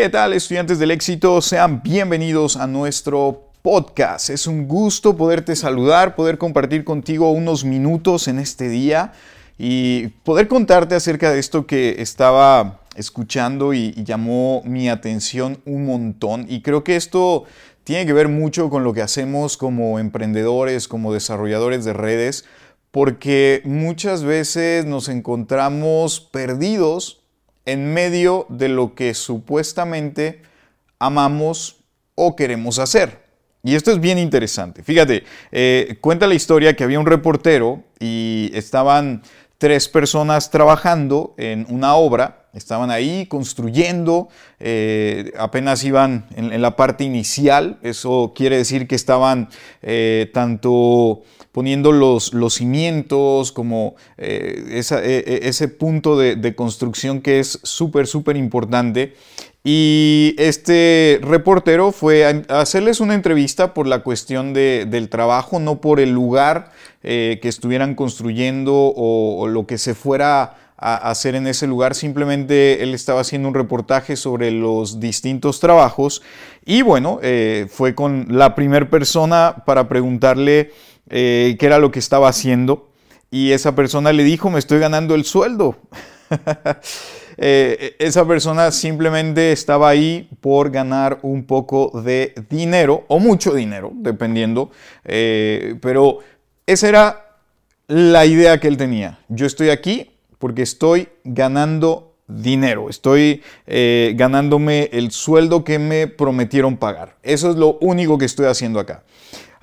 ¿Qué tal estudiantes del éxito? Sean bienvenidos a nuestro podcast. Es un gusto poderte saludar, poder compartir contigo unos minutos en este día y poder contarte acerca de esto que estaba escuchando y, llamó mi atención un montón. Y creo que esto tiene que ver mucho con lo que hacemos como emprendedores, como desarrolladores de redes, porque muchas veces nos encontramos perdidos en medio de lo que supuestamente amamos o queremos hacer. Y esto es bien interesante. Fíjate, eh, cuenta la historia que había un reportero y estaban tres personas trabajando en una obra, estaban ahí construyendo, eh, apenas iban en, la parte inicial, eso quiere decir que estaban eh, tanto poniendo los, los cimientos, como eh, e, e, ese punto de, construcción que es súper, súper importante. Y este reportero fue a hacerles una entrevista por la cuestión del trabajo, no por el lugar eh, que estuvieran construyendo o, lo que se fuera a hacer en ese lugar. Simplemente él estaba haciendo un reportaje sobre los distintos trabajos y bueno, eh, fue con la primera persona para preguntarle eh, qué era lo que estaba haciendo y esa persona le dijo, me estoy ganando el sueldo. Eh, esa persona simplemente estaba ahí por ganar un poco de dinero o mucho dinero, dependiendo, eh, pero esa era la idea que él tenía. Yo estoy aquí porque estoy ganando dinero, estoy ganándome el sueldo que me prometieron pagar. Eso es lo único que estoy haciendo acá.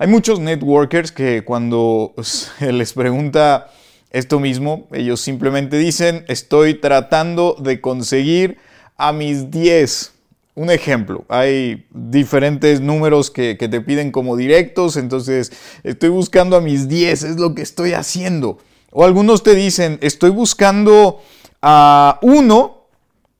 Hay muchos networkers que cuando se les pregunta esto mismo, ellos simplemente dicen, estoy tratando de conseguir a mis 10. Un ejemplo, hay diferentes números que, te piden como directos, entonces estoy buscando a mis 10, es lo que estoy haciendo. O algunos te dicen, estoy buscando a uno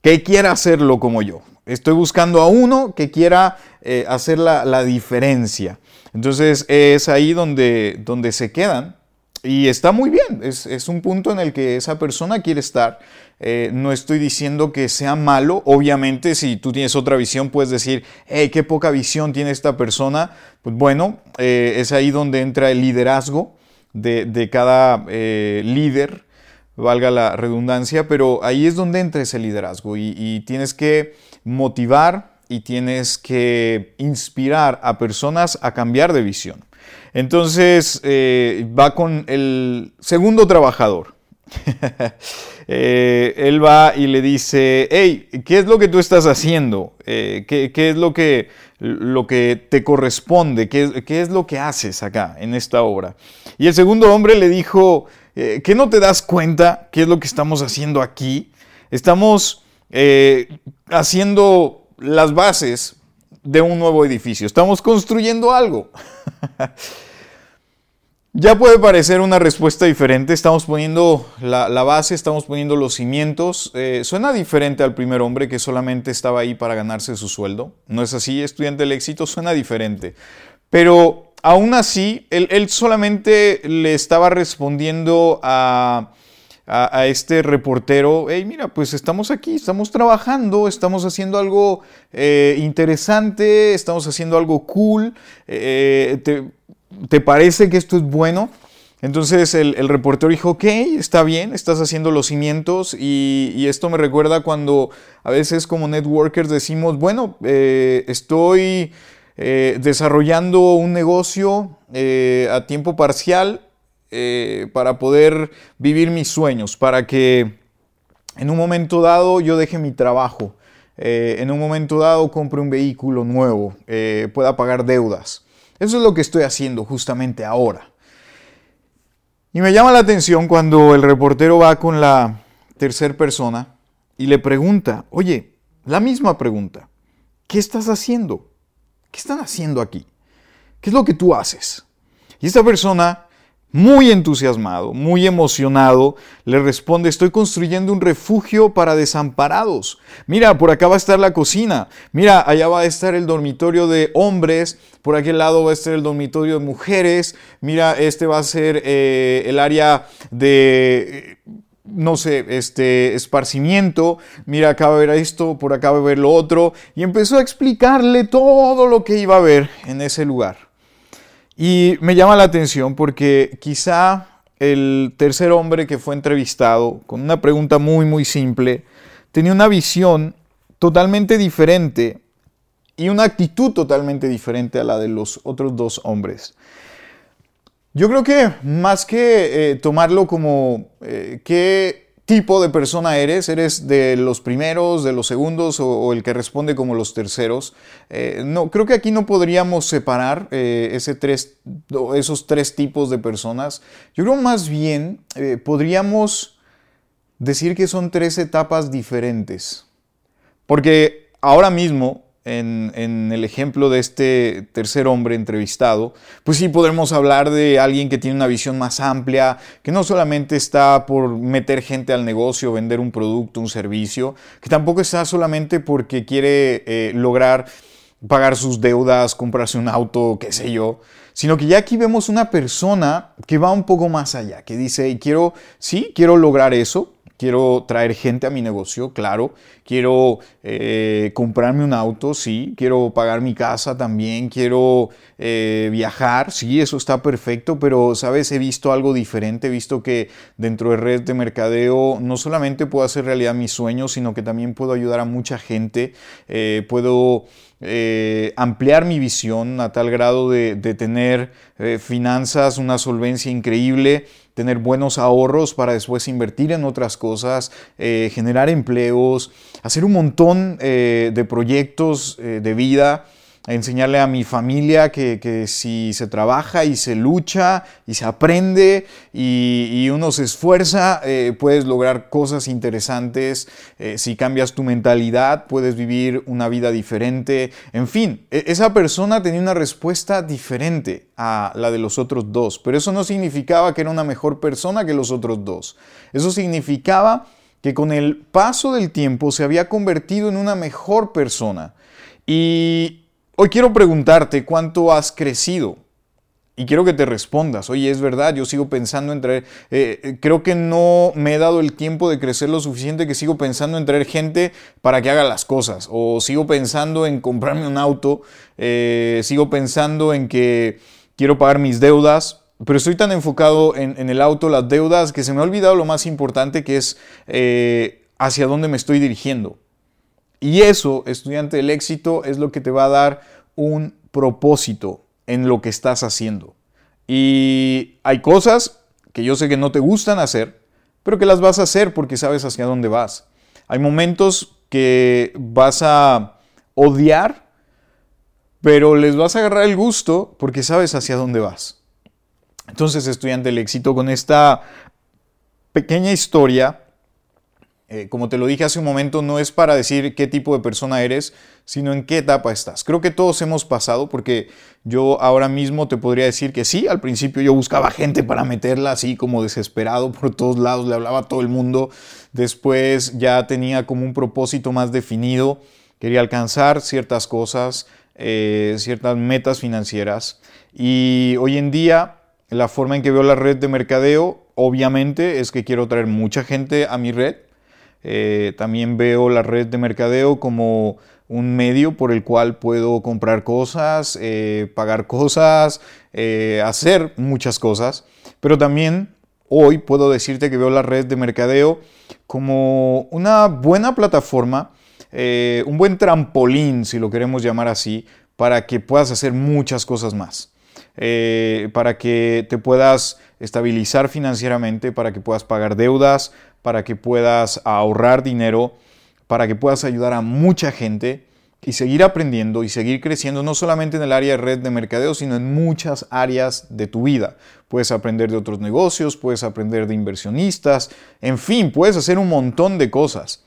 que quiera hacerlo como yo. Estoy buscando a uno que quiera eh, hacer la diferencia. Entonces es ahí donde, donde se quedan y está muy bien, es, un punto en el que esa persona quiere estar. Eh, no estoy diciendo que sea malo, obviamente si tú tienes otra visión puedes decir, hey, qué poca visión tiene esta persona. Pues bueno, eh, es ahí donde entra el liderazgo de, cada eh, líder, valga la redundancia, pero ahí es donde entra ese liderazgo y tienes que motivar, y tienes que inspirar a personas a cambiar de visión. Entonces eh, va con el segundo trabajador. Eh, él va y le dice, hey, ¿qué es lo que tú estás haciendo? Eh, ¿qué, es lo que, lo que te corresponde? ¿Qué, ¿Qué, es lo que haces acá en esta obra? Y el segundo hombre le dijo, ¿qué no te das cuenta qué es lo que estamos haciendo aquí? Estamos haciendo las bases de un nuevo edificio. Estamos construyendo algo. ya puede parecer una respuesta diferente. Estamos poniendo la, base, estamos poniendo los cimientos. Eh, suena diferente al primer hombre que solamente estaba ahí para ganarse su sueldo. No es así, estudiante del éxito, suena diferente. Pero aún así, él solamente le estaba respondiendo a a, este reportero, hey, mira, pues estamos aquí, estamos trabajando, estamos haciendo algo eh, interesante, estamos haciendo algo cool, eh, te, parece que esto es bueno? Entonces el, reportero dijo, ok, está bien, estás haciendo los cimientos y, esto me recuerda cuando a veces como networkers decimos, bueno, eh, estoy desarrollando un negocio a tiempo parcial, eh, para poder vivir mis sueños, para que en un momento dado yo deje mi trabajo, eh, en un momento dado compre un vehículo nuevo, eh, pueda pagar deudas. Eso es lo que estoy haciendo justamente ahora. Y me llama la atención cuando el reportero va con la tercera persona y le pregunta, oye, la misma pregunta, ¿qué estás haciendo? ¿Qué están haciendo aquí? ¿Qué es lo que tú haces? Y esta persona muy entusiasmado, muy emocionado, le responde, estoy construyendo un refugio para desamparados. Mira, por acá va a estar la cocina. Mira, allá va a estar el dormitorio de hombres. Por aquel lado va a estar el dormitorio de mujeres. Mira, este va a ser eh, el área de no sé, este esparcimiento, mira, acá va a ver esto, por acá va a ver lo otro, y empezó a explicarle todo lo que iba a ver en ese lugar. Y me llama la atención porque quizá el tercer hombre que fue entrevistado, con una pregunta muy, muy simple, tenía una visión totalmente diferente y una actitud totalmente diferente a la de los otros dos hombres. Yo creo que más que eh, tomarlo como eh, qué tipo de persona eres, eres de los primeros, de los segundos o, el que responde como los terceros. Eh, no, creo que aquí no podríamos separar ese tres, esos tres tipos de personas. Yo creo más bien podríamos decir que son tres etapas diferentes. Porque ahora mismo en, el ejemplo de este tercer hombre entrevistado, pues sí podremos hablar de alguien que tiene una visión más amplia, que no solamente está por meter gente al negocio, vender un producto, un servicio, que tampoco está solamente porque quiere eh, lograr pagar sus deudas, comprarse un auto, qué sé yo, sino que ya aquí vemos una persona que va un poco más allá, que dice, quiero, sí, quiero lograr eso, quiero traer gente a mi negocio, claro, quiero eh, comprarme un auto, sí, quiero pagar mi casa también, quiero eh, viajar, sí, eso está perfecto, pero, ¿sabes? He visto algo diferente, he visto que dentro de red de mercadeo no solamente puedo hacer realidad mis sueños, sino que también puedo ayudar a mucha gente, eh, puedo... ampliar mi visión a tal grado de, de tener finanzas, una solvencia increíble, tener buenos ahorros para después invertir en otras cosas, eh, generar empleos, hacer un montón eh, de proyectos eh, de vida enseñarle a mi familia que, si se trabaja y se lucha y se aprende y, uno se esfuerza, eh, puedes lograr cosas interesantes. Eh, si cambias tu mentalidad, puedes vivir una vida diferente. En fin, e, esa persona tenía una respuesta diferente a la de los otros dos, pero eso no significaba que era una mejor persona que los otros dos. Eso significaba que con el paso del tiempo se había convertido en una mejor persona. Y Hoy quiero preguntarte cuánto has crecido. Y quiero que te respondas, oye, es verdad, yo sigo pensando en traer, eh, eh, creo que no me he dado el tiempo de crecer lo suficiente que sigo pensando en traer gente para que haga las cosas, o sigo pensando en comprarme un auto, eh, sigo pensando en que quiero pagar mis deudas, pero estoy tan enfocado en, en, el auto, las deudas, que se me ha olvidado lo más importante que es hacia dónde me estoy dirigiendo. Y eso, estudiante del éxito, es lo que te va a dar un propósito en lo que estás haciendo. Y hay cosas que yo sé que no te gustan hacer, pero que las vas a hacer porque sabes hacia dónde vas. Hay momentos que vas a odiar, pero les vas a agarrar el gusto porque sabes hacia dónde vas. Entonces, estudiante del éxito, con esta pequeña historia, eh, como te lo dije hace un momento, no es para decir qué tipo de persona eres, sino en qué etapa estás. Creo que todos hemos pasado, porque yo ahora mismo te podría decir que sí, al principio yo buscaba gente para meterla así como desesperado por todos lados, le hablaba a todo el mundo. Después ya tenía como un propósito más definido, quería alcanzar ciertas cosas, eh, ciertas metas financieras. Y hoy en día la forma en que veo la red de mercadeo, obviamente, es que quiero traer mucha gente a mi red eh, también veo la red de mercadeo como un medio por el cual puedo comprar cosas, eh, pagar cosas, eh, hacer muchas cosas. Pero también hoy puedo decirte que veo la red de mercadeo como una buena plataforma, un buen trampolín, si lo queremos llamar así, para que puedas hacer muchas cosas más. para que te puedas estabilizar financieramente, para que puedas pagar deudas, para que puedas ahorrar dinero, para que puedas ayudar a mucha gente y seguir aprendiendo y seguir creciendo no solamente en el área de red de mercadeo, sino en muchas áreas de tu vida. Puedes aprender de otros negocios, puedes aprender de inversionistas, en fin, puedes hacer un montón de cosas.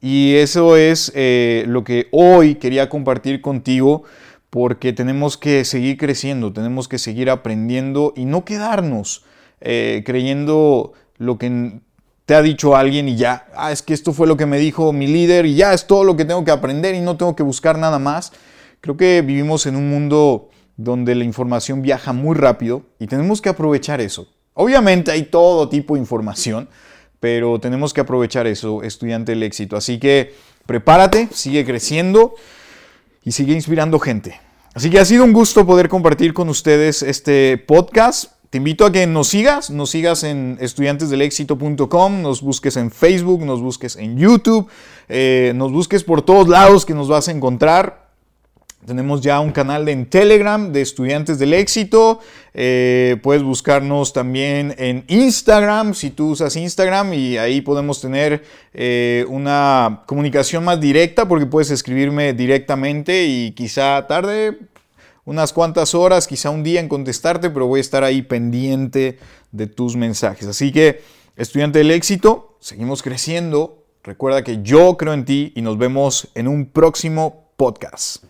Y eso es eh, lo que hoy quería compartir contigo porque tenemos que seguir creciendo, tenemos que seguir aprendiendo y no quedarnos eh, creyendo lo que te ha dicho alguien y ya, ah, es que esto fue lo que me dijo mi líder y ya es todo lo que tengo que aprender y no tengo que buscar nada más. Creo que vivimos en un mundo donde la información viaja muy rápido y tenemos que aprovechar eso. Obviamente hay todo tipo de información, pero tenemos que aprovechar eso, estudiante del éxito. Así que prepárate, sigue creciendo y sigue inspirando gente. Así que ha sido un gusto poder compartir con ustedes este podcast. Te invito a que nos sigas, nos sigas en estudiantesdelexito.com, nos busques en Facebook, nos busques en YouTube, eh, nos busques por todos lados que nos vas a encontrar. Tenemos ya un canal en Telegram de Estudiantes del Éxito. Eh, puedes buscarnos también en Instagram, si tú usas Instagram, y ahí podemos tener eh, una comunicación más directa porque puedes escribirme directamente y quizá tarde unas cuantas horas, quizá un día en contestarte, pero voy a estar ahí pendiente de tus mensajes. Así que, estudiante del éxito, seguimos creciendo. Recuerda que yo creo en ti y nos vemos en un próximo podcast.